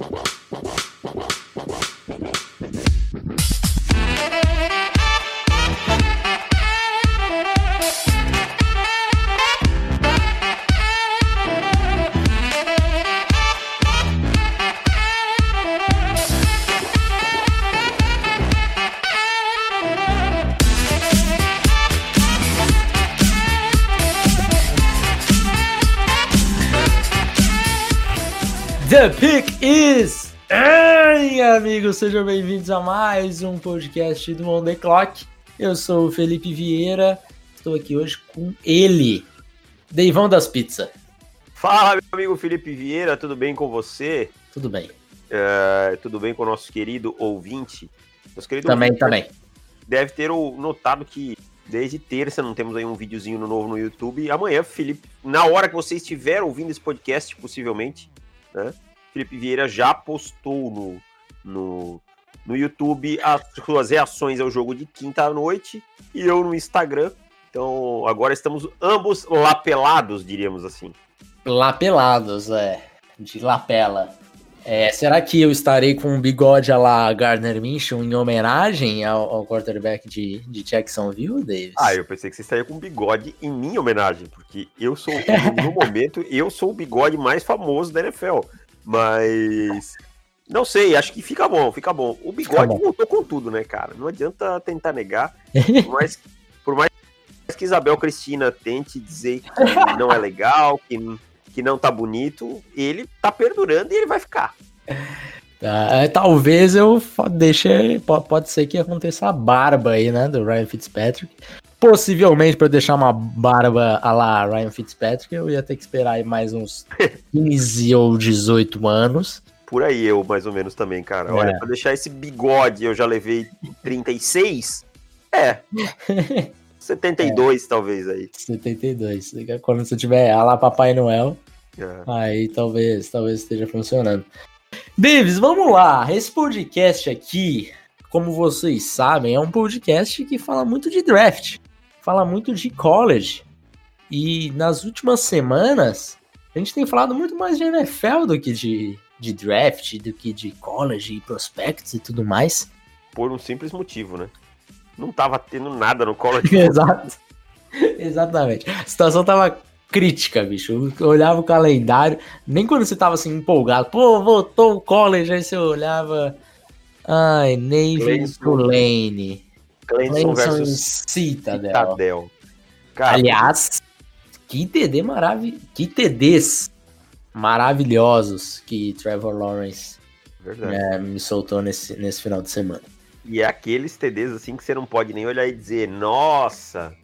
The amigos, sejam bem-vindos a mais um podcast do On The Clock. Eu sou o Felipe Vieira, estou aqui hoje com ele, Deivão das Pizza. Fala, meu amigo Felipe Vieira, tudo bem com você? Tudo bem. É, tudo bem com o nosso querido ouvinte? Nosso querido Também, ouvinte também. Deve ter notado que desde terça não temos aí um videozinho novo no YouTube. Amanhã, Felipe, na hora que você estiver ouvindo esse podcast, possivelmente, né? Felipe Vieira já postou no, no, no YouTube as suas reações ao jogo de quinta à noite e eu no Instagram. Então agora estamos ambos lapelados, diríamos assim. Lapelados, é. De lapela. É, será que eu estarei com um bigode a la Gardner Minshew em homenagem ao, ao quarterback de, de Jacksonville, Davis? Ah, eu pensei que você estaria com bigode em minha homenagem, porque eu sou, no momento, eu sou o bigode mais famoso da NFL. Mas. Não sei, acho que fica bom, fica bom. O bigode bom. voltou com tudo, né, cara? Não adianta tentar negar. Por mais, por mais que Isabel Cristina tente dizer que não é legal, que, que não tá bonito, ele tá perdurando e ele vai ficar. Ah, talvez eu deixe. po- Pode ser que aconteça a barba aí, né? Do Ryan Fitzpatrick. Possivelmente, para deixar uma barba a la Ryan Fitzpatrick, eu ia ter que esperar aí mais uns 15 ou 18 anos. Por aí eu, mais ou menos, também, cara. Olha, É. pra deixar esse bigode, eu já levei 36. É. 72, talvez aí. 72. Quando você tiver a lá Papai Noel, É. aí talvez, talvez esteja funcionando. Davis, vamos lá. Esse podcast aqui, como vocês sabem, é um podcast que fala muito de draft, fala muito de college. E nas últimas semanas, a gente tem falado muito mais de NFL do que de, de draft, do que de college e prospects e tudo mais. Por um simples motivo, né? Não tava tendo nada no colo de Exato. Exatamente. A situação tava crítica, bicho. Eu olhava o calendário, nem quando você tava assim empolgado, pô, voltou o college, aí você olhava. Ai, Navy. Tulane. Clemson Clemson versus Citadel. Citadel. Cara, Aliás, que TD maravilhoso. Que TDs maravilhosos que Trevor Lawrence é, me soltou nesse, nesse final de semana. E é aqueles TDs assim que você não pode nem olhar e dizer, nossa,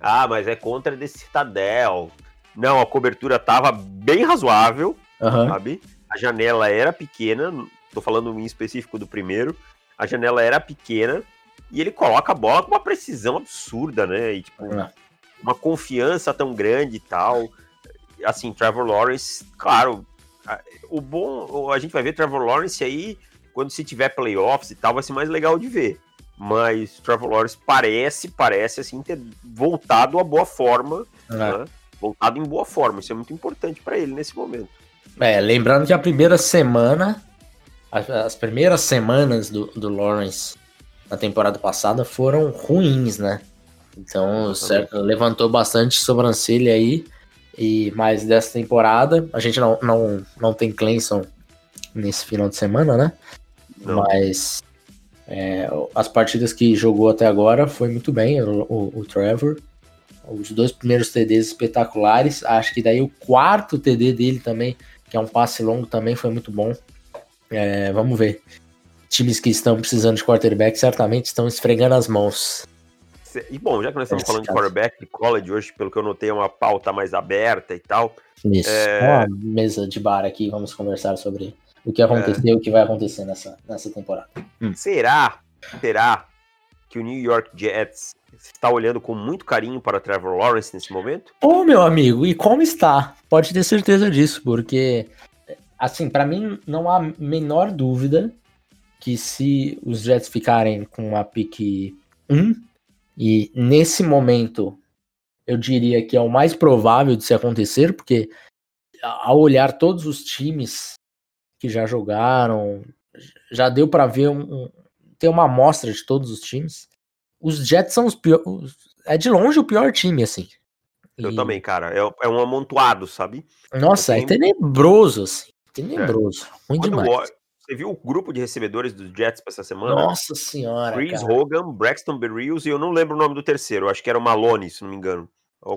ah, mas é contra desse Citadel. Não, a cobertura tava bem razoável, Aham. sabe? A janela era pequena, tô falando em específico do primeiro. A janela era pequena e ele coloca a bola com uma precisão absurda, né? E tipo, É. uma confiança tão grande e tal. Assim, Trevor Lawrence, claro, o bom, a gente vai ver Trevor Lawrence aí quando se tiver playoffs e tal, vai ser mais legal de ver. Mas Trevor Lawrence parece, parece assim ter voltado a boa forma, É. né? voltado em boa forma. Isso é muito importante para ele nesse momento. É, lembrando que a primeira semana, as, as primeiras semanas do, do Lawrence na temporada passada foram ruins, né? Então, certo, levantou bastante sobrancelha aí. E mais dessa temporada, a gente não, não, não tem Clemson nesse final de semana, né? Não. Mas é, as partidas que jogou até agora foi muito bem, o, o- o Trevor. Os dois primeiros TDs espetaculares. Acho que daí o quarto TD dele também, que é um passe longo, também foi muito bom. É, vamos ver. Times que estão precisando de quarterback certamente estão esfregando as mãos. E bom, já que nós estamos Nesse falando de caso. quarterback de college hoje, pelo que eu notei, é uma pauta mais aberta e tal. Isso. É. Uma mesa de bar aqui, vamos conversar sobre o que aconteceu e o que vai acontecer nessa, nessa temporada. Será, será que o New York Jets está olhando com muito carinho para Trevor Lawrence nesse momento? Ô, meu amigo, e como está? Pode ter certeza disso, porque, assim, pra mim não há menor dúvida que se os Jets ficarem com a pick 1, e nesse momento eu diria que é o mais provável de se acontecer, porque ao olhar todos os times que já jogaram. Já deu para ver um, um, ter uma amostra de todos os times. Os Jets são os piores. É de longe o pior time, assim. Eu e... também, cara. É, é, um amontoado, sabe? Nossa, é tenebroso, assim. Tenebroso. É. Ruim Quando demais. Você viu o grupo de recebedores dos Jets para essa semana? Nossa senhora. Chris cara. Hogan, Braxton Berrios e eu não lembro o nome do terceiro. Acho que era o Malone, se não me engano.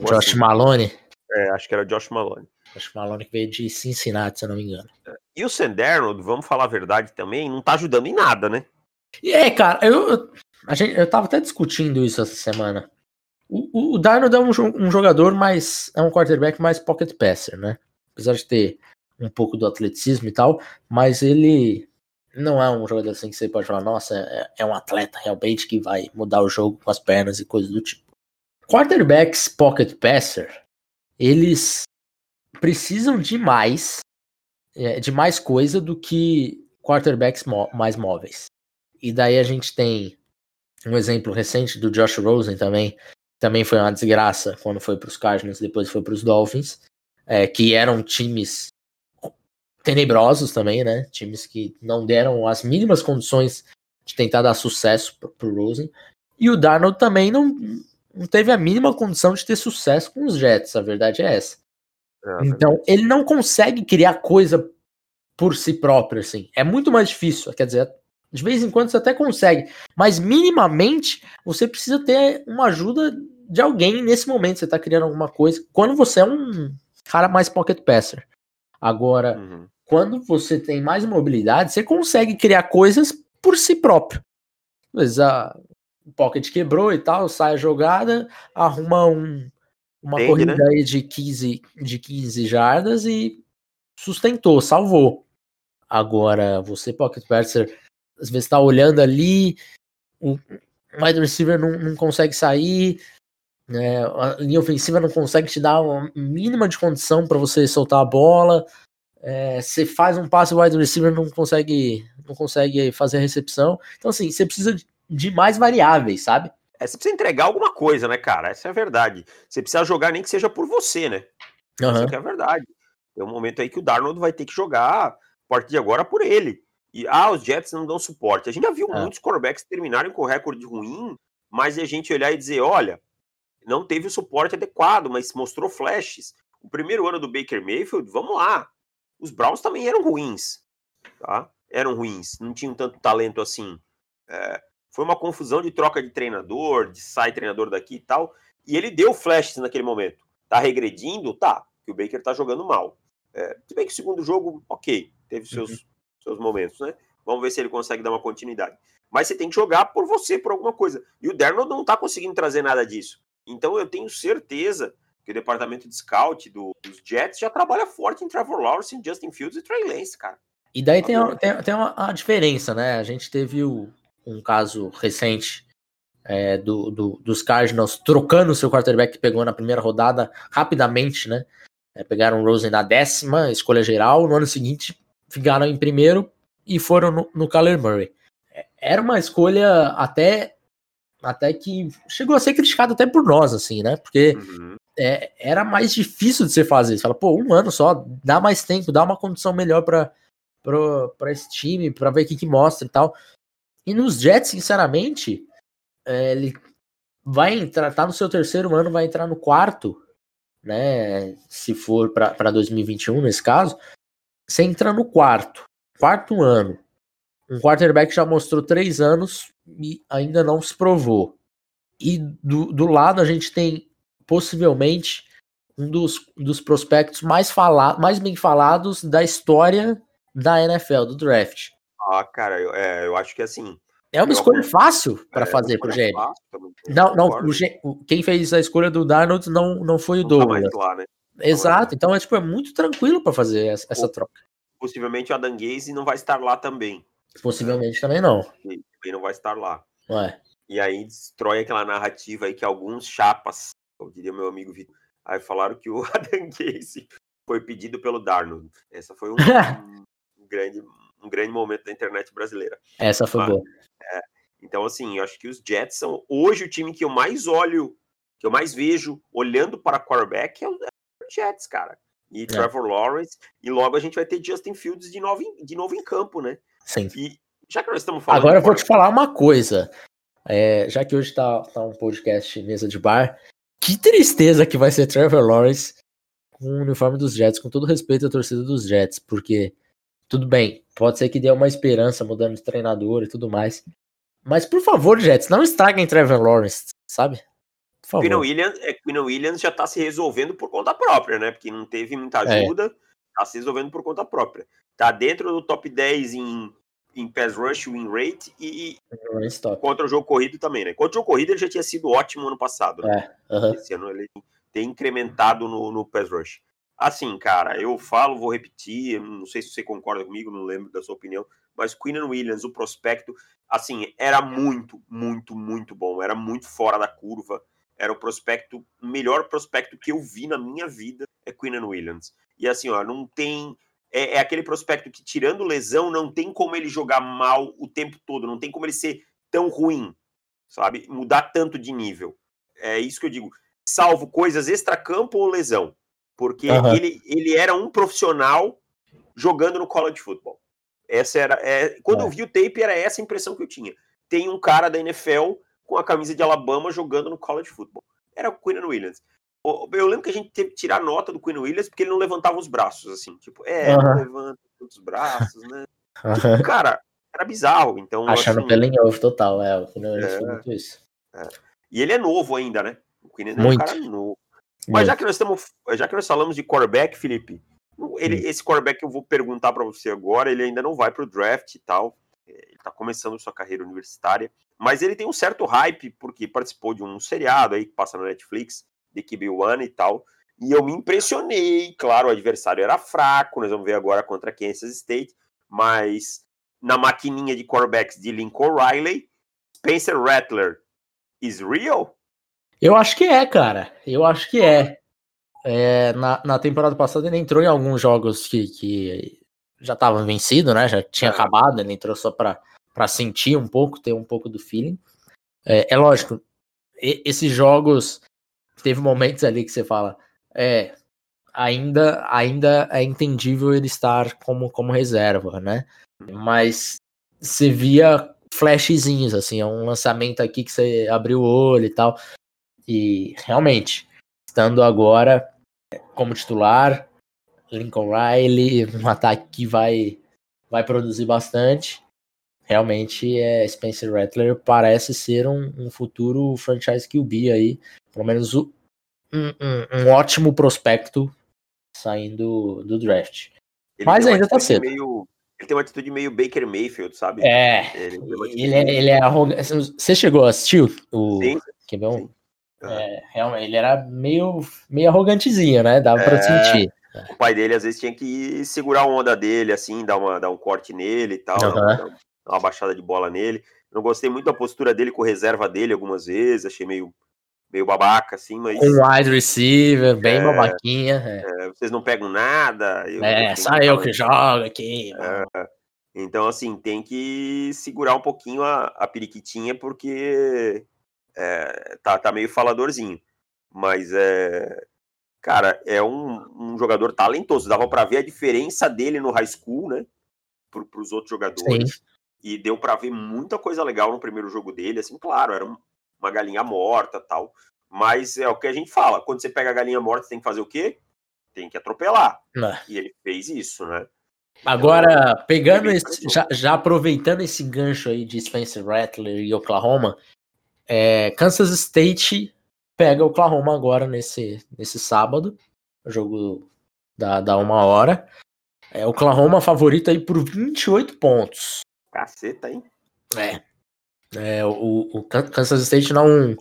Josh assim. Malone? É, acho que era Josh Malone. Josh Malone que veio de Cincinnati, se eu não me engano. É. E o Sandernold, vamos falar a verdade também, não tá ajudando em nada, né? E é, cara, eu, a gente, eu tava até discutindo isso essa semana. O, o Darnold é um, um jogador mais. É um quarterback mais pocket passer, né? Apesar de ter um pouco do atleticismo e tal, mas ele não é um jogador assim que você pode falar, nossa, é, é um atleta realmente que vai mudar o jogo com as pernas e coisas do tipo. Quarterbacks pocket passer, eles precisam de mais, é, de mais coisa do que quarterbacks mais móveis. E daí a gente tem um exemplo recente do Josh Rosen também, também foi uma desgraça quando foi para os Cardinals, depois foi para os Dolphins, é, que eram times tenebrosos também, né? Times que não deram as mínimas condições de tentar dar sucesso para o Rosen. E o Darnold também não, não teve a mínima condição de ter sucesso com os Jets, a verdade é essa. É, então, ele não consegue criar coisa por si próprio, assim. É muito mais difícil, quer dizer, de vez em quando você até consegue, mas minimamente você precisa ter uma ajuda de alguém nesse momento. Você está criando alguma coisa. Quando você é um cara mais pocket passer. Agora, uhum. Quando você tem mais mobilidade, você consegue criar coisas por si próprio. Mas a, o pocket quebrou e tal, sai a jogada, arruma um, uma Entendi, corrida né? aí de 15, de 15 jardas e sustentou, salvou. Agora, você, pocket passer, às vezes tá olhando ali, o wide receiver não, não consegue sair, né, a linha ofensiva não consegue te dar uma mínima de condição para você soltar a bola. É, você faz um passe, wide receiver não consegue, não consegue fazer a recepção. Então, assim, você precisa de mais variáveis, sabe? É, você precisa entregar alguma coisa, né, cara? Essa é a verdade. Você precisa jogar nem que seja por você, né? Uhum. Essa é a verdade. Tem um momento aí que o Darnold vai ter que jogar a partir de agora por ele. E, ah, os Jets não dão suporte. A gente já viu é. muitos quarterbacks terminarem com recorde ruim, mas a gente olhar e dizer, olha, não teve o suporte adequado, mas mostrou flashes. O primeiro ano do Baker Mayfield, vamos lá. Os Browns também eram ruins, tá? Eram ruins, não tinham tanto talento assim. É, foi uma confusão de troca de treinador, de sai treinador daqui e tal. E ele deu flashes naquele momento. Tá regredindo? Tá, que o Baker tá jogando mal. É, se bem que o segundo jogo, ok, teve seus, uhum seus momentos, né? Vamos ver se ele consegue dar uma continuidade. Mas você tem que jogar por você, por alguma coisa. E o Darnold não tá conseguindo trazer nada disso. Então eu tenho certeza que o departamento de scout do, dos Jets já trabalha forte em Trevor Lawrence, Justin Fields e Trey Lance, cara. E daí tem, tem, tem uma, uma, diferença, né? A gente teve o, um caso recente é, do, do, dos Cardinals trocando o seu quarterback que pegou na primeira rodada rapidamente, né? É, pegaram o Rosen na décima escolha geral. No ano seguinte, ficaram em primeiro e foram no, no Kyler Murray. É, era uma escolha até até que chegou a ser criticado até por nós, assim, né? Porque uhum. É, era mais difícil de você fazer. Você fala, pô, um ano só, dá mais tempo, dá uma condição melhor para para esse time, para ver o que, que mostra e tal. E nos Jets, sinceramente, é, ele vai entrar, tá no seu terceiro ano, vai entrar no quarto, né? Se for para 2021, nesse caso, você entra no quarto, quarto ano. Um quarterback já mostrou três anos e ainda não se provou. E do, do lado a gente tem possivelmente um dos, dos prospectos mais, fala, mais bem falados da história da NFL, do draft. Ah, cara, eu, é, eu acho que assim. É uma escolha fácil para é, fazer pro. Não, não, o, quem fez a escolha do Darnold não, não foi o não Douglas. Tá lá, né? Exato, então é, tipo, é muito tranquilo para fazer essa, essa troca. Possivelmente o Adam Gaze não vai estar lá também. Possivelmente também não. Ele também não vai estar lá. Ué. E aí destrói aquela narrativa aí que alguns chapas, eu diria meu amigo Vitor, aí falaram que o Adam Gaze foi pedido pelo Darnold. Essa foi um, um, grande, um grande momento da internet brasileira. Essa foi Mas, boa. É, então, assim, eu acho que os Jets são hoje o time que eu mais olho, que eu mais vejo olhando para quarterback é o Jets, cara. e é. Trevor Lawrence, e logo a gente vai ter Justin Fields de novo em, de novo em campo, né? Sim. E já que nós estamos falando. Agora eu vou te falar uma coisa. É, já que hoje tá, tá um podcast mesa de bar, que tristeza que vai ser Trevor Lawrence com o uniforme dos Jets, com todo respeito à torcida dos Jets, porque tudo bem, pode ser que dê uma esperança mudando de treinador e tudo mais. Mas por favor, Jets, não estraguem Trevor Lawrence, sabe? Por favor. Williams, é, Williams já tá se resolvendo por conta própria, né? Porque não teve muita é. ajuda, é. tá se resolvendo por conta própria. Tá dentro do top 10 em em pass rush, win rate e, contra o jogo corrido também, né? Contra o jogo corrido ele já tinha sido ótimo ano passado. Né? É, uh -huh. Esse ano ele tem incrementado no, no pass rush. Assim, cara, eu falo, vou repetir, não sei se você concorda comigo, não lembro da sua opinião, mas Queen Williams, o prospecto, assim, era muito, muito, muito bom, era muito fora da curva, era o prospecto, o melhor prospecto que eu vi na minha vida é Queen Williams. E assim, ó, não tem é, é, aquele prospecto que, tirando lesão, não tem como ele jogar mal o tempo todo, não tem como ele ser tão ruim, sabe? Mudar tanto de nível. É isso que eu digo. Salvo coisas extra-campo ou lesão. Porque uhum. ele, ele era um profissional jogando no college football. Essa era. É, quando é. eu vi o tape, era essa a impressão que eu tinha. Tem um cara da NFL com a camisa de Alabama jogando no college football. Era o Quinn Williams. Eu lembro que a gente teve que tirar nota do Queen Williams porque ele não levantava os braços, assim. Tipo, é, uhum. não levanta os braços, né? Uhum. Tipo, cara, era bizarro. Então, Achando assim, pelo em ovo total, é. O Queen Williams é, muito isso. É. E ele é novo ainda, né? O Queen é um cara novo. Mas já que nós estamos. Já que nós falamos de quarterback, Felipe, ele, esse quarterback que eu vou perguntar para você agora, ele ainda não vai para o draft e tal. É, ele está começando sua carreira universitária. Mas ele tem um certo hype, porque participou de um seriado aí que passa na Netflix, de QB1 e tal. E eu me impressionei, claro, o adversário era fraco, nós vamos ver agora contra Kansas State, mas na maquininha de quarterbacks de Lincoln Riley, Spencer Rattler is real? Eu acho que é, cara. Eu acho que é. é na, na temporada passada ele entrou em alguns jogos que, que já estavam vencidos, né? Já tinha é. acabado, ele entrou só para sentir um pouco, ter um pouco do feeling. É, é lógico, esses jogos teve momentos ali que você fala, é, ainda, ainda é entendível ele estar como, como reserva, né? Mas você via flashzinhos, assim, é um lançamento aqui que você abriu o olho e tal. E realmente, estando agora como titular, Lincoln Riley, um ataque que vai, vai produzir bastante. Realmente, é, Spencer Rattler parece ser um, um futuro franchise QB aí, pelo menos um, um, um ótimo prospecto saindo do draft. Ele Mas ainda tá cedo. Meio, ele tem uma atitude meio Baker Mayfield, sabe? É. Ele, ele, é, ele é arrogante. Você chegou a assistir o. Sim. Que bom. Sim. É, realmente, ele era meio, meio arrogantezinho, né? Dava é, pra sentir. O pai dele às vezes tinha que segurar a onda dele, assim, dar, uma, dar um corte nele e tal, uhum. Uma baixada de bola nele. Não gostei muito da postura dele com reserva dele algumas vezes, achei meio meio babaca, assim, mas. Um wide receiver, bem é, babaquinha. É. É, vocês não pegam nada. Eu, é, só eu que jogo aqui. É, então, assim, tem que segurar um pouquinho a, a periquitinha, porque é, tá, tá meio faladorzinho. Mas é. Cara, é um, um jogador talentoso. Dava para ver a diferença dele no high school, né? Para os outros jogadores. Sim. E deu para ver muita coisa legal no primeiro jogo dele. Assim, claro, era um, uma galinha morta tal. Mas é o que a gente fala. Quando você pega a galinha morta, você tem que fazer o quê? Tem que atropelar. É. E ele fez isso, né? Agora, então, pegando esse, já, já, aproveitando esse gancho aí de Spencer Rattler e Oklahoma, é, Kansas State pega Oklahoma agora nesse, nesse sábado, jogo da, da uma hora. É, Oklahoma favorito aí por 28 pontos. Caceta, hein? É. É, o, o Kansas State não,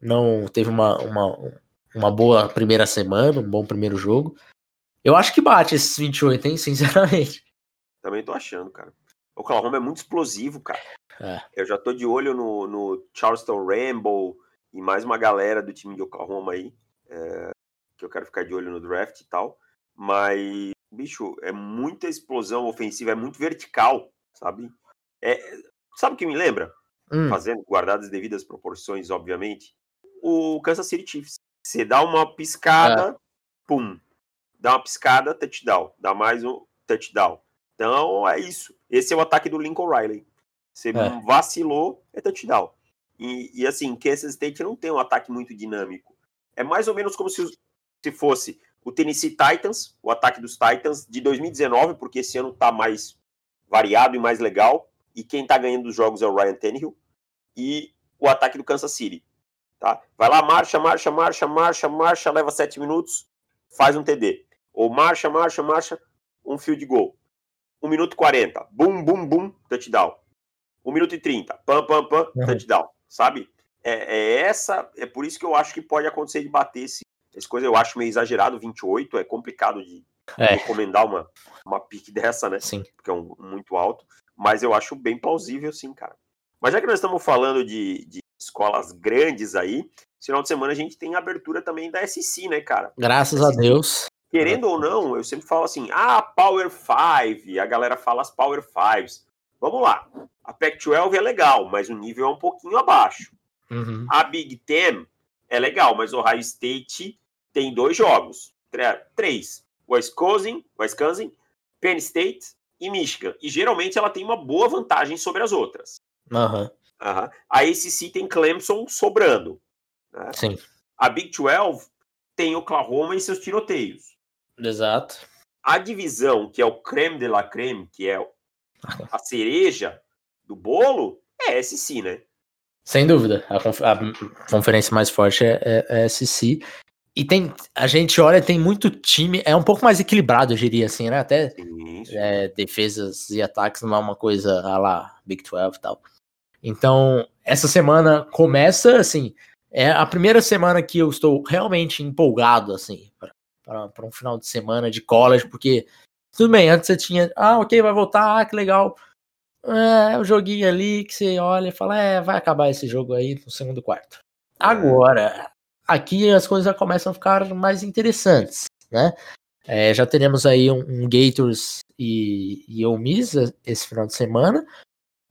não teve uma, uma, uma boa primeira semana, um bom primeiro jogo. Eu acho que bate esses 28, hein, sinceramente. Também tô achando, cara. O Oklahoma é muito explosivo, cara. É. Eu já tô de olho no, no Charleston Rambo e mais uma galera do time de Oklahoma aí, é, que eu quero ficar de olho no draft e tal. Mas, bicho, é muita explosão ofensiva, é muito vertical, sabe? É, sabe o que me lembra? hum. fazendo, guardadas as devidas proporções, obviamente, o Kansas City Chiefs. Você dá uma piscada, é. pum. dá uma piscada, touchdown, dá mais um touchdown. Então é isso. Esse é o ataque do Lincoln Riley. Você é. vacilou, é touchdown. E, e assim, Kansas State não tem um ataque muito dinâmico. É mais ou menos como se, se fosse o Tennessee Titans, o ataque dos Titans de 2019, porque esse ano tá mais variado e mais legal. E quem tá ganhando os jogos é o Ryan Tannehill. E o ataque do Kansas City. Tá? Vai lá, marcha, marcha, marcha, marcha, marcha, leva sete minutos, faz um TD. Ou marcha, marcha, marcha, um field goal. 1 minuto e 40, bum, bum, bum, touchdown. 1 minuto e 30, pam, pam, pam, uhum. touchdown. Sabe? É, é, essa, é por isso que eu acho que pode acontecer de bater esse, essa coisa, eu acho meio exagerado, 28, é complicado de é. recomendar uma, uma pique dessa, né? Sim. Porque é um, muito alto, mas eu acho bem plausível, sim, cara. Mas já que nós estamos falando de, de escolas grandes aí, final de semana a gente tem abertura também da SC, né, cara? Graças SC. a Deus. Querendo ou não, eu sempre falo assim, ah, Power 5, a galera fala as Power 5s. Vamos lá, a Pac-12 é legal, mas o nível é um pouquinho abaixo. Uhum. A Big Ten é legal, mas o Ohio State tem dois jogos, três, Wisconsin, Wisconsin, Penn State e Michigan. E geralmente ela tem uma boa vantagem sobre as outras. Uhum. Uhum. A ACC tem Clemson sobrando. Né? Sim. A Big 12 tem Oklahoma e seus tiroteios. Exato. A divisão, que é o creme de la creme, que é a cereja do bolo, é SC, né? Sem dúvida. A conferência mais forte é, é, é SC. E tem, a gente olha, tem muito time, é um pouco mais equilibrado, eu diria assim, né? Até é, defesas e ataques não é uma coisa a lá Big 12 e tal. Então, essa semana começa assim, é a primeira semana que eu estou realmente empolgado, assim, para um final de semana de college, porque tudo bem, antes você tinha, ah, ok, vai voltar, ah, que legal. É, o joguinho ali que você olha e fala, é, vai acabar esse jogo aí no segundo quarto. Agora, aqui as coisas já começam a ficar mais interessantes, né? É, já teremos aí um, um Gators e, e Ole Miss esse final de semana.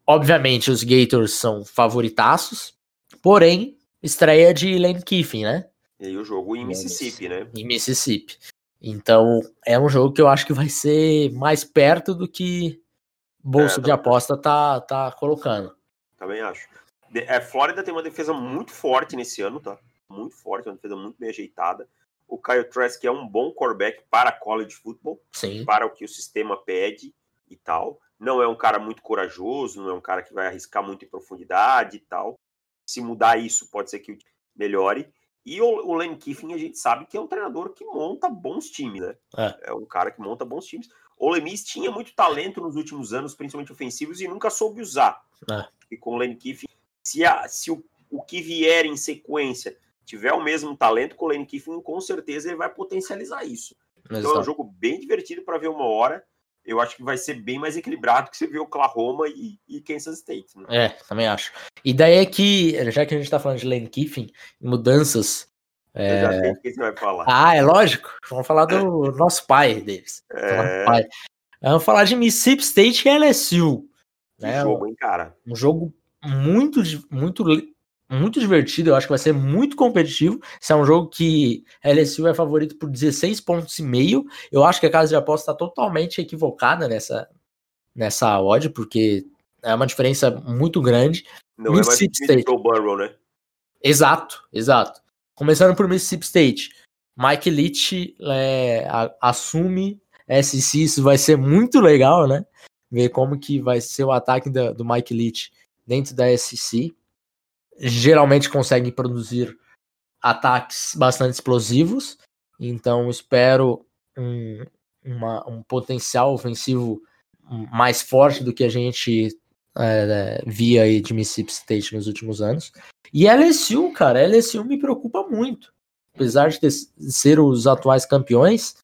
Obviamente, os Gators são favoritaços, porém, estreia de Lane Kiffin, né? E o jogo em Mississippi, né? Em Mississippi. Então, é um jogo que eu acho que vai ser mais perto do que bolso é, de aposta tá, tá colocando. Também acho. É, Flórida tem uma defesa muito forte nesse ano, tá? Muito forte, uma defesa muito bem ajeitada. O Kyle Trask é um bom quarterback para college football, Sim. para o que o sistema pede e tal. Não é um cara muito corajoso, não é um cara que vai arriscar muito em profundidade e tal. Se mudar isso, pode ser que melhore. E o, o Lane Kiffin, a gente sabe que é um treinador que monta bons times, né? É, é um cara que monta bons times. O Lemis tinha muito talento nos últimos anos, principalmente ofensivos, e nunca soube usar. É. E com o Lane Kiffin, se, a, se o, o que vier em sequência tiver o mesmo talento com o Lane Kiffin, com certeza ele vai potencializar isso. Exato. Então é um jogo bem divertido para ver uma hora eu acho que vai ser bem mais equilibrado que você viu Oklahoma e, e Kansas State. Né? É, também acho. E daí é que, já que a gente tá falando de Lane Kiffin, mudanças. É... Eu já sei o que você vai falar. Ah, é lógico. Vamos falar do nosso pai, Davis. É... Pai. Vamos falar de Mississippi State e LSU. Que né? jogo, hein, cara? Um jogo muito, muito muito divertido, eu acho que vai ser muito competitivo. Esse é um jogo que a LSU é favorito por 16 pontos e meio. Eu acho que a casa de aposta está totalmente equivocada nessa nessa odd, porque é uma diferença muito grande. Não Mississippi é mais State. Burrow, né? Exato, exato. Começando por Mississippi State. Mike Leach é, assume SC, isso vai ser muito legal, né? Ver como que vai ser o ataque da, do Mike Leach dentro da SC geralmente conseguem produzir ataques bastante explosivos, então espero um, uma, um potencial ofensivo mais forte do que a gente é, via aí de Mississippi State nos últimos anos. E LSU, cara, LSU me preocupa muito. Apesar de, ter, de ser os atuais campeões,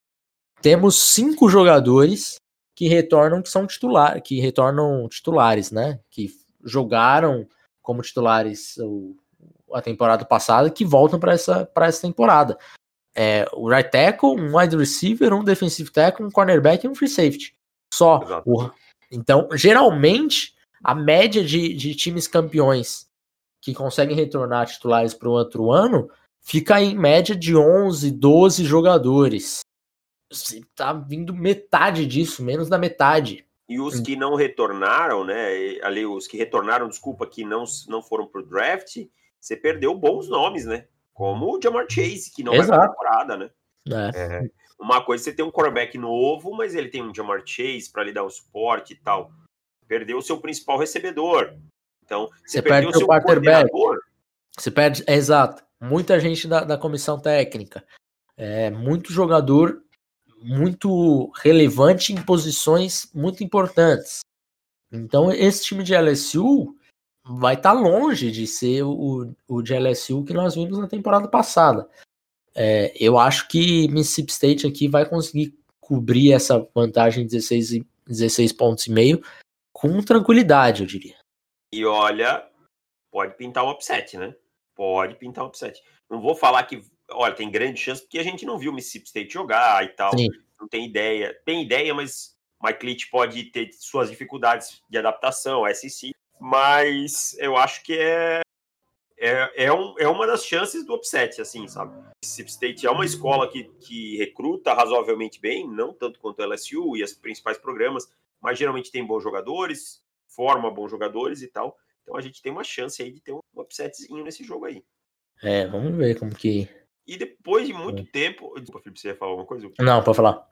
temos cinco jogadores que retornam que são titular, que retornam titulares, né? Que jogaram como titulares o, a temporada passada que voltam para essa, essa temporada. É, o right tackle, um wide receiver, um defensive tackle, um cornerback e um free safety. Só. O, então, geralmente, a média de, de times campeões que conseguem retornar titulares para o outro ano fica em média de 11, 12 jogadores. tá vindo metade disso, menos da metade. E os que não retornaram, né? Ali, os que retornaram, desculpa, que não, não foram pro draft, você perdeu bons nomes, né? Como o Jamar Chase, que não Exato. vai pra temporada, né? É. É. Uma coisa, você tem um quarterback novo, mas ele tem um Jamar Chase para lhe dar o suporte e tal. Perdeu o seu principal recebedor. Então, você, você perdeu o seu quarterback. Você perde, é, exato. Muita gente da, da comissão técnica. É, muito jogador muito relevante em posições muito importantes. Então, esse time de LSU vai estar tá longe de ser o, o de LSU que nós vimos na temporada passada. É, eu acho que Mississippi State aqui vai conseguir cobrir essa vantagem de 16, 16 pontos e meio com tranquilidade, eu diria. E olha, pode pintar um upset, né? Pode pintar um upset. Não vou falar que, olha, tem grande chance porque a gente não viu o Mississippi State jogar e tal. Sim. Não tem ideia. Tem ideia, mas Mike Leach pode ter suas dificuldades de adaptação, SEC. Mas eu acho que é é, é, um, é uma das chances do upset, assim, sabe? Mississippi State é uma escola que, que recruta razoavelmente bem, não tanto quanto a LSU e os principais programas, mas geralmente tem bons jogadores, forma bons jogadores e tal. Então a gente tem uma chance aí de ter um upsetzinho nesse jogo aí. É, vamos ver como que. E depois de muito é. tempo. Desculpa, Felipe, você ia falar alguma coisa? Não, pode falar.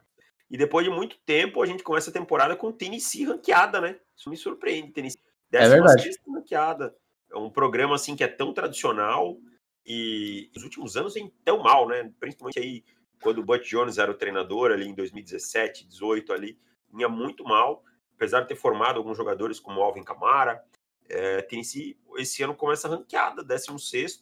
E depois de muito tempo, a gente começa a temporada com Tennessee ranqueada, né? Isso me surpreende, Tennessee. é verdade. ranqueada. É um programa assim que é tão tradicional e nos últimos anos vem tão mal, né? Principalmente aí quando o Butch Jones era o treinador ali em 2017, 18 ali, vinha muito mal, apesar de ter formado alguns jogadores como Alvin Kamara. É, Tennessee esse ano começa ranqueada, 16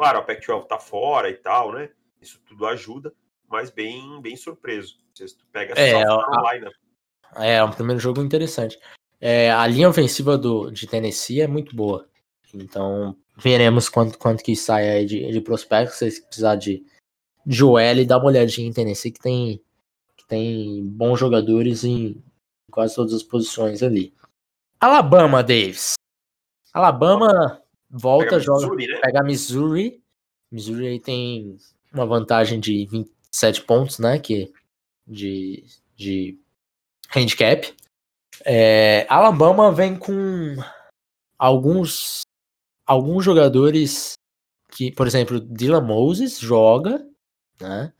Claro, a Pac-12 tá fora e tal, né? Isso tudo ajuda, mas bem, bem surpreso. Você pega é, South Carolina. É, é um primeiro jogo interessante. É, a linha ofensiva do, de Tennessee é muito boa. Então, veremos quanto, quanto que sai aí de, de prospectos. Se precisar de Joel, dá uma olhadinha em Tennessee, que tem, que tem bons jogadores em quase todas as posições ali. Alabama, Davis. Alabama volta, pega joga, Missouri, né? pega Missouri. Missouri aí tem uma vantagem de 27 pontos, né? Que, de, de handicap. É, Alabama vem com alguns alguns jogadores que, por exemplo, Dylan Moses joga, né?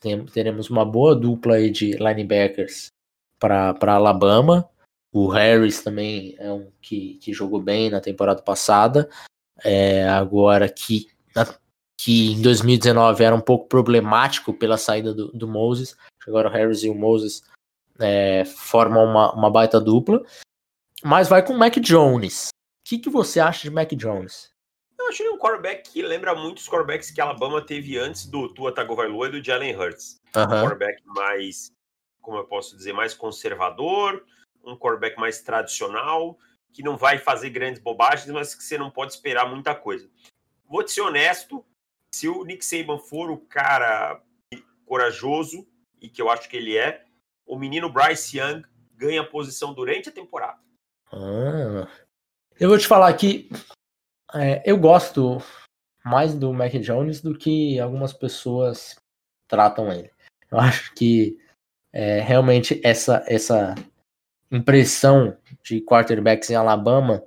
Tem, teremos uma boa dupla aí de linebackers para Alabama. O Harris também é um que, que jogou bem na temporada passada. É, agora que, que em 2019 era um pouco problemático pela saída do, do Moses. Agora o Harris e o Moses é, formam uma, uma baita dupla. Mas vai com o Mac Jones que, que você acha de Mac Jones? Eu acho ele um quarterback que lembra muito os quarterbacks que a Alabama teve antes do Tua Tagovailoa e do Jalen Hurts. Um quarterback mais, como eu posso dizer, mais conservador, um quarterback mais tradicional, que não vai fazer grandes bobagens, mas que você não pode esperar muita coisa. Vou te ser honesto, se o Nick Saban for o cara corajoso, e que eu acho que ele é, o menino Bryce Young ganha posição durante a temporada. Ah, eu vou te falar que é, eu gosto mais do Mac Jones do que algumas pessoas tratam ele. Eu acho que é, realmente essa, essa impressão de quarterbacks em Alabama,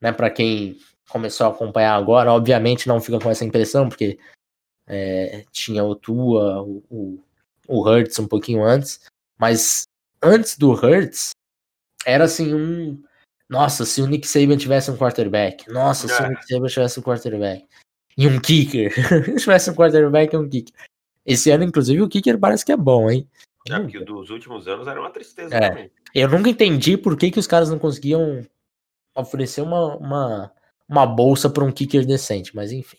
né, para quem começou a acompanhar agora, obviamente não fica com essa impressão, porque é, tinha o Tua, o, o, o Hurts um pouquinho antes, mas antes do Hurts, era assim um nossa, se o Nick Saban tivesse um quarterback. Nossa, se o Nick Saban tivesse um quarterback. E um kicker. se tivesse um quarterback e um kicker. Esse ano, inclusive, o kicker parece que é bom, hein? É, porque o dos últimos anos era uma tristeza é. também. Eu nunca entendi por que, que os caras não conseguiam oferecer uma, uma, uma bolsa para um kicker decente, mas enfim.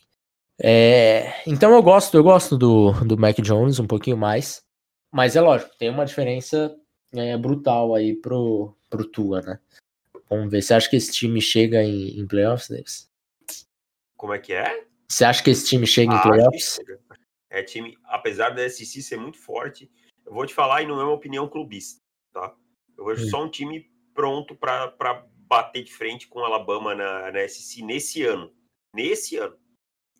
É, então eu gosto, eu gosto do, do Mac Jones um pouquinho mais. Mas é lógico, tem uma diferença é, brutal aí pro, pro Tua, né? Vamos ver. Você acha que esse time chega em, em playoffs, Davis? Como é que é? Você acha que esse time chega ah, em playoffs? É time, apesar da SEC ser muito forte, eu vou te falar e não é uma opinião clubista, tá? Eu vejo hum. só um time pronto para bater de frente com o Alabama na, na SEC nesse ano. Nesse ano.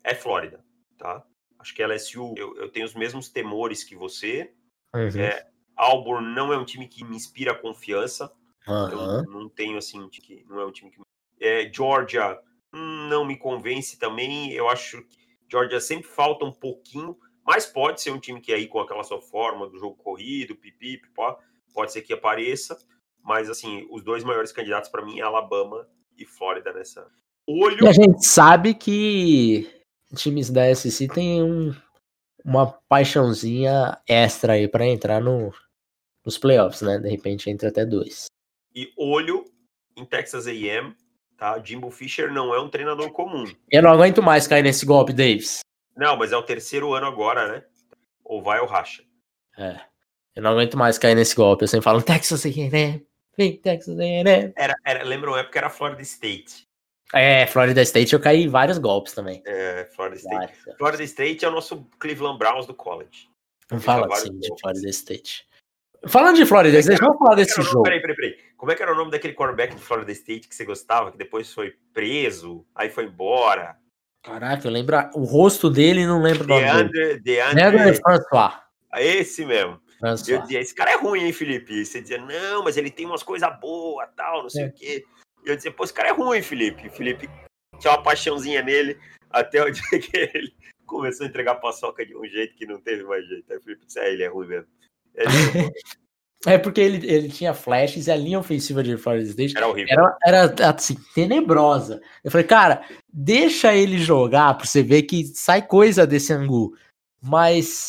É Flórida, tá? Acho que a LSU, eu, eu tenho os mesmos temores que você. Uhum. É, Auburn não é um time que me inspira confiança. Uhum. Eu não tenho assim, que não é um time que. É, Georgia não me convence também. Eu acho que Georgia sempre falta um pouquinho, mas pode ser um time que aí com aquela sua forma do jogo corrido, pipi, pipó, pode ser que apareça. Mas assim, os dois maiores candidatos para mim é Alabama e Flórida nessa. Olho. E a gente sabe que times da SC têm um, uma paixãozinha extra aí para entrar no, nos playoffs, né? De repente entra até dois. E olho em Texas A&M, tá? Jimbo Fisher não é um treinador comum. Eu não aguento mais cair nesse golpe, Davis. Não, mas é o terceiro ano agora, né? Ou vai ou racha. É. Eu não aguento mais cair nesse golpe. Eu sempre falo Texas A&M, vem Texas A&M. Era, era, lembra uma época que era Florida State. É, Florida State eu caí vários golpes também. É, Florida State. É. Florida State é o nosso Cleveland Browns do college. Não fala assim de Florida State. Falando de Florida State, vamos falar desse jogo. Peraí, peraí, peraí. Como é que era o nome daquele quarterback de Florida State que você gostava, que depois foi preso, aí foi embora? Caraca, eu lembro o rosto dele e não lembro o nome dele. Deandre François. Ah, esse mesmo. Eu dizia, esse cara é ruim, hein, Felipe? Você dizia, não, mas ele tem umas coisas boas, tal, não sei é. o quê. E eu dizia, pô, esse cara é ruim, Felipe. Felipe tinha uma paixãozinha nele até o dia que ele começou a entregar paçoca de um jeito que não teve mais jeito. Aí o Felipe disse, é, ele é ruim mesmo. É porque ele, ele tinha flashes e a linha ofensiva de Florida State era horrível. Era, era assim, tenebrosa. Eu falei, cara, deixa ele jogar pra você ver que sai coisa desse angu. Mas.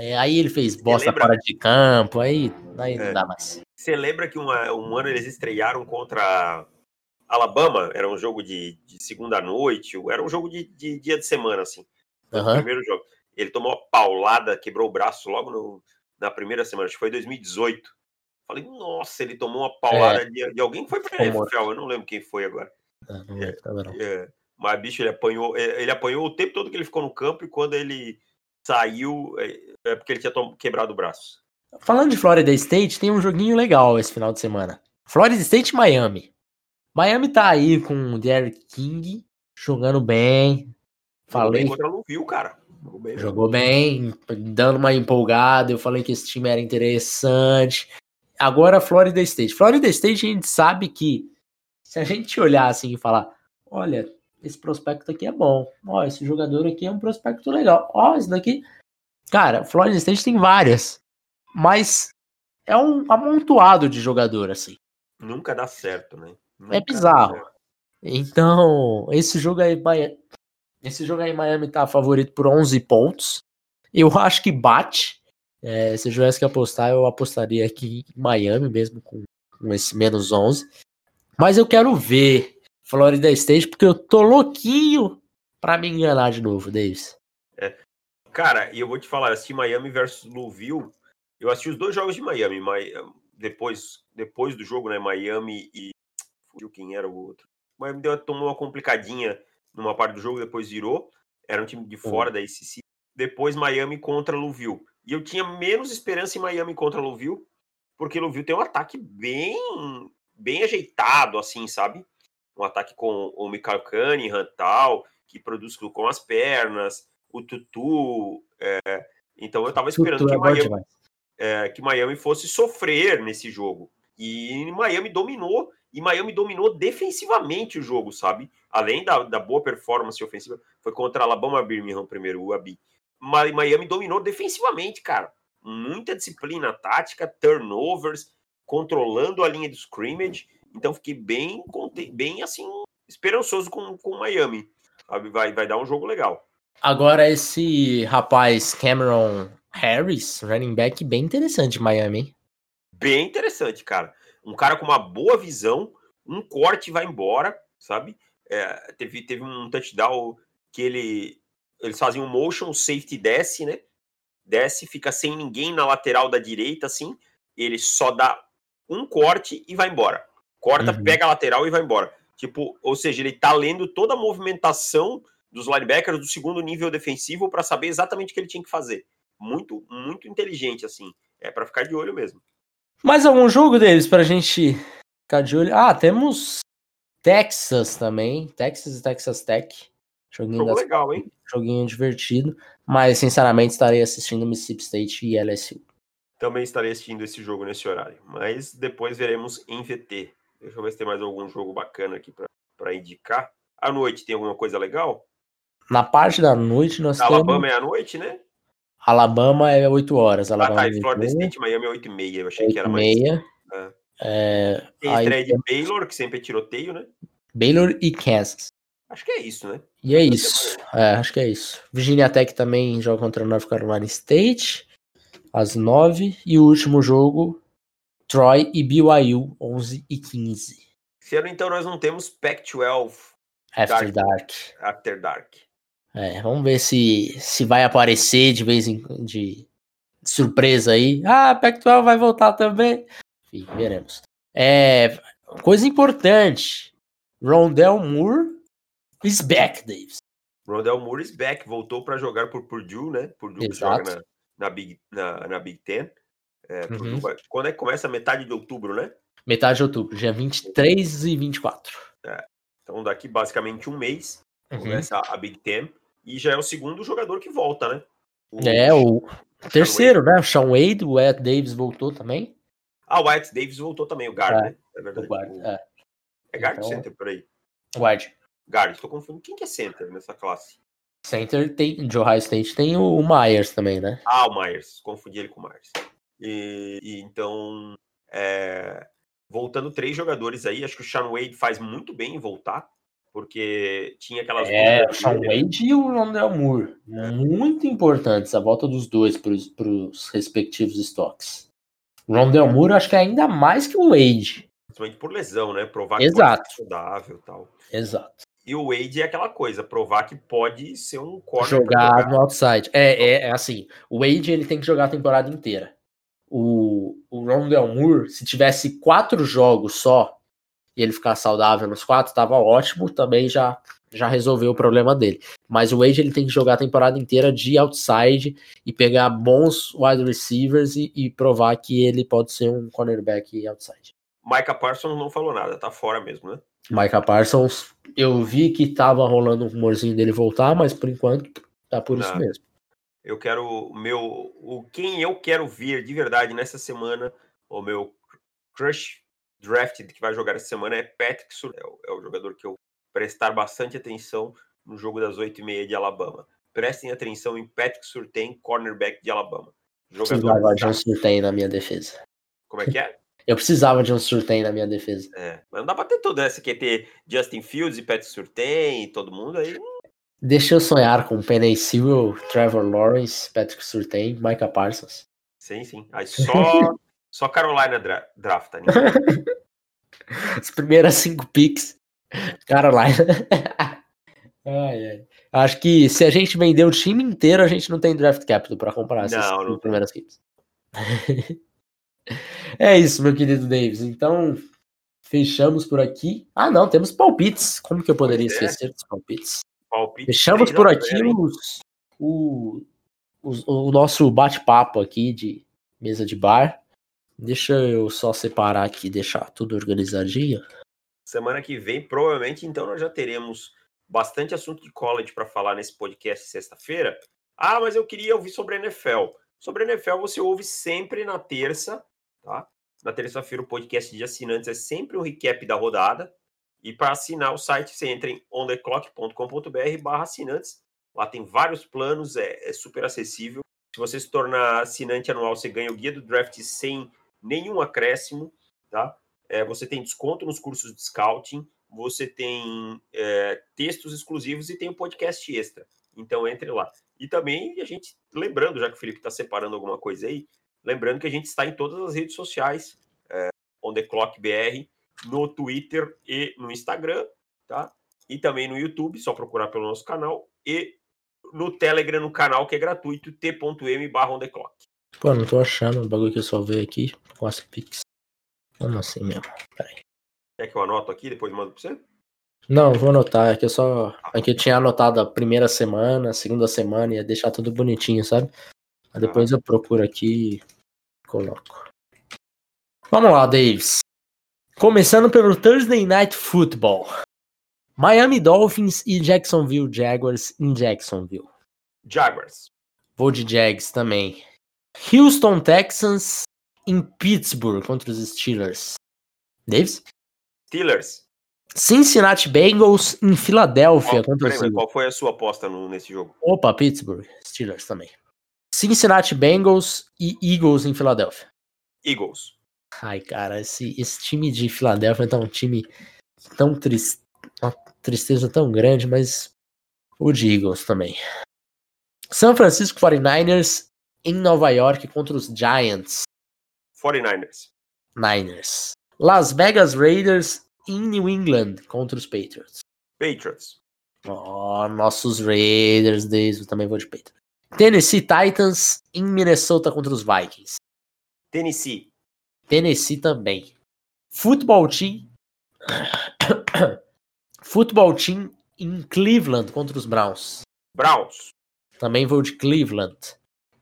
É, aí ele fez bosta fora de campo, aí, aí é. não dá mais. Você lembra que uma, um ano eles estrearam contra Alabama? Era um jogo de, de segunda noite, era um jogo de, de dia de semana, assim. Uhum. primeiro jogo. Ele tomou uma paulada, quebrou o braço logo no, na primeira semana, acho que foi 2018. Falei, nossa, ele tomou uma paulada é. de, de, alguém que foi pra NFL, eu não lembro quem foi agora. Não é, tá é, mas, bicho, ele apanhou, é, ele apanhou o tempo todo que ele ficou no campo e quando ele saiu, é, é porque ele tinha quebrado o braço. Falando de Florida State, tem um joguinho legal esse final de semana. Florida State e Miami. Miami tá aí com o Derek King jogando bem. Falei. Jogou bem contra o Louisville, cara. Jogou bem, Jogou bem, dando uma empolgada. Eu falei que esse time era interessante. Agora, Florida State. Florida State, a gente sabe que se a gente olhar assim e falar: olha, esse prospecto aqui é bom. Ó, esse jogador aqui é um prospecto legal. Ó, esse daqui. Cara, Florida State tem várias. Mas é um amontoado de jogador, assim. Nunca dá certo, né? Nunca é bizarro. Então, esse jogo aí esse jogo aí em Miami tá favorito por 11 pontos. Eu acho que bate. É, se eu tivesse que apostar, eu apostaria aqui em Miami mesmo com, com esse menos 11. Mas eu quero ver Florida State porque eu tô louquinho pra me enganar de novo, Davis. É. Cara, e eu vou te falar, eu assisti Miami versus Louisville. Eu assisti os dois jogos de Miami, depois, depois do jogo, né? Miami e. Fugiu quem era o outro. Miami deu, tomou uma complicadinha numa parte do jogo, depois virou. Era um time de fora uhum. da ACC. Depois Miami contra Louisville. E eu tinha menos esperança em Miami contra Louisville, porque Louisville tem um ataque bem bem ajeitado, assim, sabe? Um ataque com o Michael Cunningham tal, que produz com as pernas, o Tutu. É... então eu tava esperando que, é Miami, é, que Miami fosse sofrer nesse jogo. E Miami dominou e Miami dominou defensivamente o jogo, sabe? Além da, da boa performance ofensiva, foi contra Alabama Birmingham primeiro, o Abi. Miami dominou defensivamente, cara. Muita disciplina tática, turnovers, controlando a linha do scrimmage. Então fiquei bem, bem assim, esperançoso com o Miami. Sabe? Vai, vai dar um jogo legal. Agora, esse rapaz Cameron Harris, running back, bem interessante Miami. Bem interessante, cara um cara com uma boa visão, um corte vai embora, sabe? É, teve, teve um touchdown que ele eles fazem um motion, o safety desce, né? Desce, fica sem ninguém na lateral da direita, assim. Ele só dá um corte e vai embora. Corta, uhum. pega a lateral e vai embora. Tipo, ou seja, ele tá lendo toda a movimentação dos linebackers do segundo nível defensivo para saber exatamente o que ele tinha que fazer. Muito, muito inteligente, assim. É para ficar de olho mesmo. Mais algum jogo deles pra gente ficar de olho? Ah, temos Texas também. Texas e Texas Tech. Joguinho Jogo das- legal, hein? Joguinho divertido. Mas, sinceramente, estarei assistindo Mississippi State e LSU. Também estarei assistindo esse jogo nesse horário. Mas depois veremos em VT. Deixa eu ver se tem mais algum jogo bacana aqui pra- pra indicar. À noite tem alguma coisa legal? Na parte da noite, nós Alabama temos. é à noite, né? Alabama é 8 horas. Ah, Alabama tá. é E Florida 8 State, Miami é 8h30. Eu achei que 8 era e mais. meia. É. É, Tem aí estreia de Baylor, que sempre é tiroteio, né? Baylor e Kansas. Acho que é isso, né? E é Essa isso. É, acho que é isso. Virginia Tech também joga contra North Carolina State às 9 e o último jogo Troy e BYU 11 e 15 Esse ano, então, nós não temos Pac-12 After Dark. After Dark. É, vamos ver se se vai aparecer de vez em de surpresa aí. Ah, Pac-12 vai voltar também. Enfim, veremos. É, coisa importante. Rondell Moore is back, Davis. Rondell Moore is back. Voltou para jogar por Purdue, né? Purdue que Exato. joga na, na, Big, na, na Big Ten. É, Uhum. Quando é que começa? Metade de outubro, né? Metade de outubro, dia 23 e 24. Então, daqui basicamente um mês, Uhum. começa a Big Ten. E já é o segundo jogador que volta, né? O- É, o terceiro, né? O Sean Wade, o Ed Davis voltou também. Ah, o Wyatt Davis voltou também, o guard, É, né? É verdade. O guard, O- é, É guard Então- center, por aí. guard. Guard, tô confundindo. Quem que é center nessa classe? Center tem, de Ohio State tem o, o Myers também, né? Ah, o Myers. Confundi ele com o Myers. E, e então, é, voltando três jogadores aí, acho que o Sean Wade faz muito bem em voltar, porque tinha aquelas É, o Sean. Wade e o Rondell Moore. Muito importantes a volta dos dois para os respectivos estoques. O Rondell Moore acho que é ainda mais que o Wade. Principalmente por lesão, né? Provar que Exato. pode ser saudável e tal. Exato. E o Wade é aquela coisa, provar que pode ser um corner pra jogar no outside. É, é, é assim, o Wade ele tem que jogar a temporada inteira. O, o Rondell Moore, se tivesse quatro jogos só e ele ficar saudável nos quatro, tava ótimo, também já já resolveu o problema dele. Mas o Wade ele tem que jogar a temporada inteira de outside e pegar bons wide receivers e, e provar que ele pode ser um cornerback outside. Micah Parsons não falou nada, tá fora mesmo, né? Micah Parsons, eu vi que tava rolando um rumorzinho dele voltar, mas por enquanto tá por isso Não. mesmo. Eu quero o meu. O, quem eu quero ver de verdade nessa semana, o meu crush drafted que vai jogar essa semana é Patrick Sur. É o, é o jogador que eu prestar bastante atenção no jogo das 8h30 de Alabama. Prestem atenção em Patrick Surtain, cornerback de Alabama. Precisava de um surtem na minha defesa. Como é que é? Eu precisava de um surtem na minha defesa. É, mas não dá pra ter tudo, né? Você quer ter Justin Fields e Patrick Surtain e todo mundo aí. Deixa eu sonhar com Penny Sewell, Trevor Lawrence, Patrick Surtain, Micah Parsons. Sim, sim. Aí só, só Carolina dra drafta. Ninguém. As primeiras cinco picks. Carolina. ai, ai. Acho que se a gente vender o time inteiro, a gente não tem draft capital pra comprar essas Não, não primeiras picks. é isso, meu querido Davis. Então, fechamos por aqui. Ah, não, temos palpites. Como que eu poderia é. esquecer dos palpites? Palpite Fechamos 3 a por 0, aqui os- o, os- o nosso bate-papo aqui de mesa de bar. Deixa eu só separar aqui, deixar tudo organizadinho. Semana que vem, provavelmente, então, nós já teremos bastante assunto de college para falar nesse podcast sexta-feira. Ah, mas eu queria ouvir sobre a NFL. Sobre a NFL você ouve sempre na terça, tá? Na terça-feira o podcast de assinantes é sempre um recap da rodada. E para assinar o site, você entra em ontheclock.com.br barra assinantes. Lá tem vários planos, é, é super acessível. Se você se tornar assinante anual, você ganha o guia do draft sem nenhum acréscimo, tá? É, você tem desconto nos cursos de scouting, você tem é, textos exclusivos e tem um podcast extra. Então entre lá. E também a gente, lembrando, já que o Felipe está separando alguma coisa aí, lembrando que a gente está em todas as redes sociais, é, On The Clock BR, no Twitter e no Instagram, tá? E também no YouTube, só procurar pelo nosso canal, e no Telegram, no canal que é gratuito, t.m barra. Pô, não tô achando o bagulho que eu só veio aqui com as Pix. Como assim mesmo? Quer que eu anoto aqui, depois mando para você? Não, vou anotar. É que eu só. É que eu tinha anotado a primeira semana, a segunda semana, ia deixar tudo bonitinho, sabe? Aí depois eu procuro aqui e coloco. Vamos lá, Davis. Começando pelo Thursday Night Football. Miami Dolphins e Jacksonville Jaguars em Jacksonville. Jaguars. Vou de Jags também. Houston Texans em Pittsburgh contra os Steelers. Davis? Steelers. Cincinnati Bengals em Filadélfia Qual, contra os Eagles. qual foi a sua aposta no- nesse jogo? Opa, Pittsburgh. Steelers também. Cincinnati Bengals e Eagles em Filadélfia. Eagles. Ai, cara, esse, esse time de Filadélfia tá um time tão triste. Uma tristeza tão grande, mas o de Eagles também. São Francisco 49ers em Nova York contra os Giants 49ers. Niners. Las Vegas Raiders em New England contra os Patriots. Patriots. Ó, nossos Raiders, desde eu também vou de Patriots. Tennessee Titans em Minnesota contra os Vikings. Tennessee. Tennessee também. Futebol Team. Futebol Team em Cleveland contra os Browns. Browns. Também vou de Cleveland.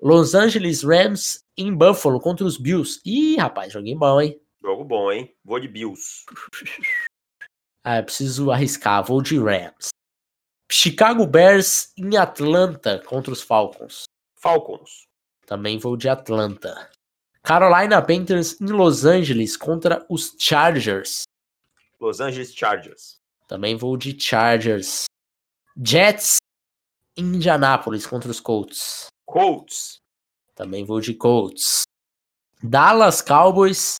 Los Angeles Rams em Buffalo contra os Bills. Ih, rapaz, joguinho bom, hein? Jogo bom, hein? Vou de Bills. Ah, eu preciso arriscar. Vou de Rams. Chicago Bears em Atlanta contra os Falcons. Falcons. Também vou de Atlanta. Carolina Panthers em Los Angeles contra os Chargers. Los Angeles Chargers. Também vou de Chargers. Jets em Indianápolis contra os Colts. Colts. Também vou de Colts. Dallas Cowboys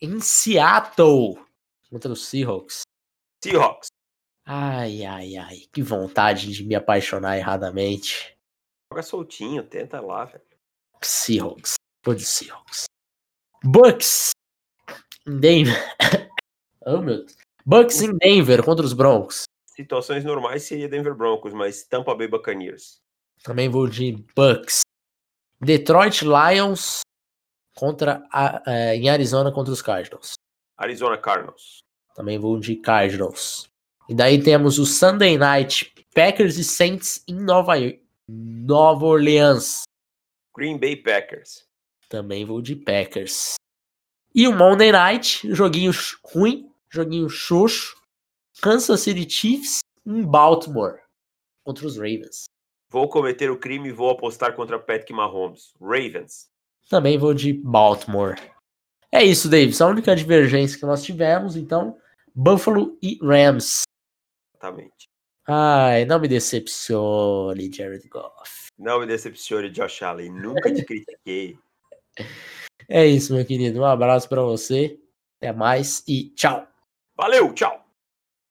em Seattle contra os Seahawks. Seahawks. Ai, ai, ai. Que vontade de me apaixonar erradamente. Joga soltinho, tenta lá, velho. Seahawks. Vou de Seahawks. Bucks em Denver. oh, meu Deus. Bucks em Denver contra os Broncos. Situações normais seria Denver Broncos, mas Tampa Bay Buccaneers. Também vou de Bucks. Detroit Lions contra a- eh, em Arizona contra os Cardinals. Arizona Cardinals. Também vou de Cardinals. E daí temos o Sunday Night Packers e Saints em Nova, Nova Orleans. Green Bay Packers. Também vou de Packers. E o Monday Night, joguinho ruim, joguinho xoxo. Kansas City Chiefs em Baltimore contra os Ravens. Vou cometer o crime e vou apostar contra Patrick Mahomes. Ravens. Também vou de Baltimore. É isso, Davis. A única divergência que nós tivemos, então, Buffalo e Rams. Exatamente. Ai, não me decepcione, Jared Goff. Não me decepcione, Josh Allen. Nunca te critiquei. É isso, meu querido. Um abraço pra você. Até mais e tchau. Valeu, tchau!